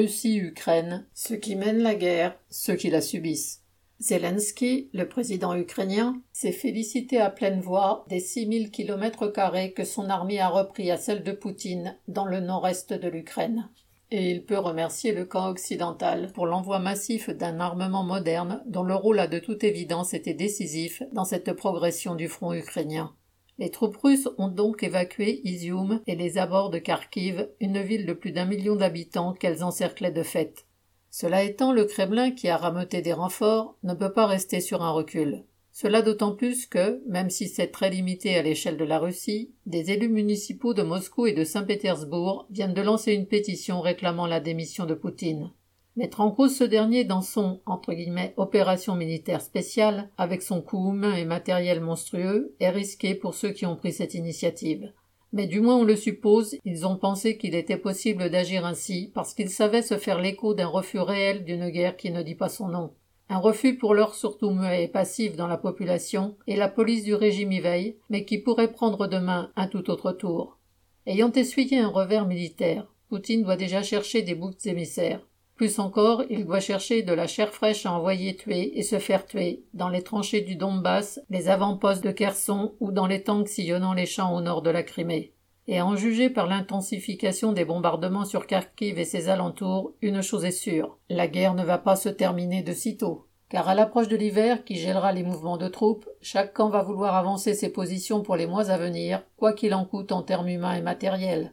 Russie-Ukraine, ceux qui mènent la guerre, ceux qui la subissent. Zelensky, le président ukrainien, s'est félicité à pleine voix des 6000 kilomètres carrés que son armée a repris à celle de Poutine dans le nord-est de l'Ukraine. Et il peut remercier le camp occidental pour l'envoi massif d'un armement moderne dont le rôle a de toute évidence été décisif dans cette progression du front ukrainien. Les troupes russes ont donc évacué Izium et les abords de Kharkiv, une ville de plus d'un million d'habitants qu'elles encerclaient de fait. Cela étant, le Kremlin, qui a rameuté des renforts, ne peut pas rester sur un recul. Cela d'autant plus que, même si c'est très limité à l'échelle de la Russie, des élus municipaux de Moscou et de Saint-Pétersbourg viennent de lancer une pétition réclamant la démission de Poutine. Mettre en cause ce dernier dans son entre guillemets, opération militaire spéciale, avec son coût humain et matériel monstrueux, est risqué pour ceux qui ont pris cette initiative. Mais du moins on le suppose, ils ont pensé qu'il était possible d'agir ainsi parce qu'ils savaient se faire l'écho d'un refus réel d'une guerre qui ne dit pas son nom. Un refus pour l'heure surtout muet et passif dans la population, et la police du régime y veille, mais qui pourrait prendre demain un tout autre tour. Ayant essuyé un revers militaire, Poutine doit déjà chercher des boucs émissaires. Plus encore, il doit chercher de la chair fraîche à envoyer tuer et se faire tuer, dans les tranchées du Donbass, les avant-postes de Kherson ou dans les tanks sillonnant les champs au nord de la Crimée. Et en juger par l'intensification des bombardements sur Kharkiv et ses alentours, une chose est sûre, la guerre ne va pas se terminer de sitôt. Car à l'approche de l'hiver, qui gèlera les mouvements de troupes, chaque camp va vouloir avancer ses positions pour les mois à venir, quoi qu'il en coûte en termes humains et matériels.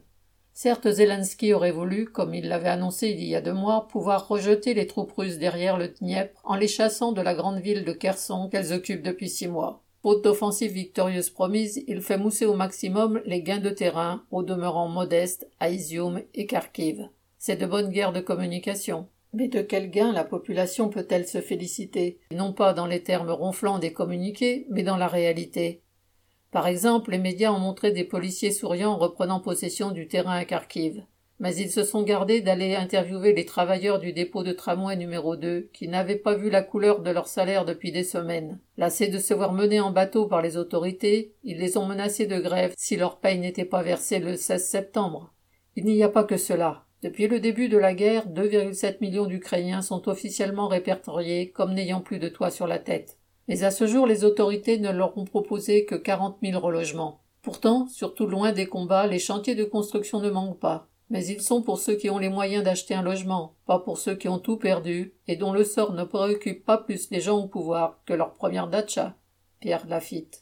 Certes, Zelensky aurait voulu, comme il l'avait annoncé il y a deux mois, pouvoir rejeter les troupes russes derrière le Dniepr en les chassant de la grande ville de Kherson qu'elles occupent depuis six mois. Faute d'offensive victorieuse promise, il fait mousser au maximum les gains de terrain, au demeurant modestes, à Izium et Kharkiv. C'est de bonnes guerres de communication. Mais de quel gain la population peut-elle se féliciter? Non pas dans les termes ronflants des communiqués, mais dans la réalité. Par exemple, les médias ont montré des policiers souriants reprenant possession du terrain à Kharkiv. Mais ils se sont gardés d'aller interviewer les travailleurs du dépôt de tramway numéro 2, qui n'avaient pas vu la couleur de leur salaire depuis des semaines. Lassés de se voir menés en bateau par les autorités, ils les ont menacés de grève si leur paye n'était pas versée le 16 septembre. Il n'y a pas que cela. Depuis le début de la guerre, 2,7 millions d'Ukrainiens sont officiellement répertoriés comme n'ayant plus de toit sur la tête. Mais à ce jour, les autorités ne leur ont proposé que quarante mille relogements. Pourtant, surtout loin des combats, les chantiers de construction ne manquent pas. Mais ils sont pour ceux qui ont les moyens d'acheter un logement, pas pour ceux qui ont tout perdu et dont le sort ne préoccupe pas plus les gens au pouvoir que leur première datcha. Pierre Lafitte.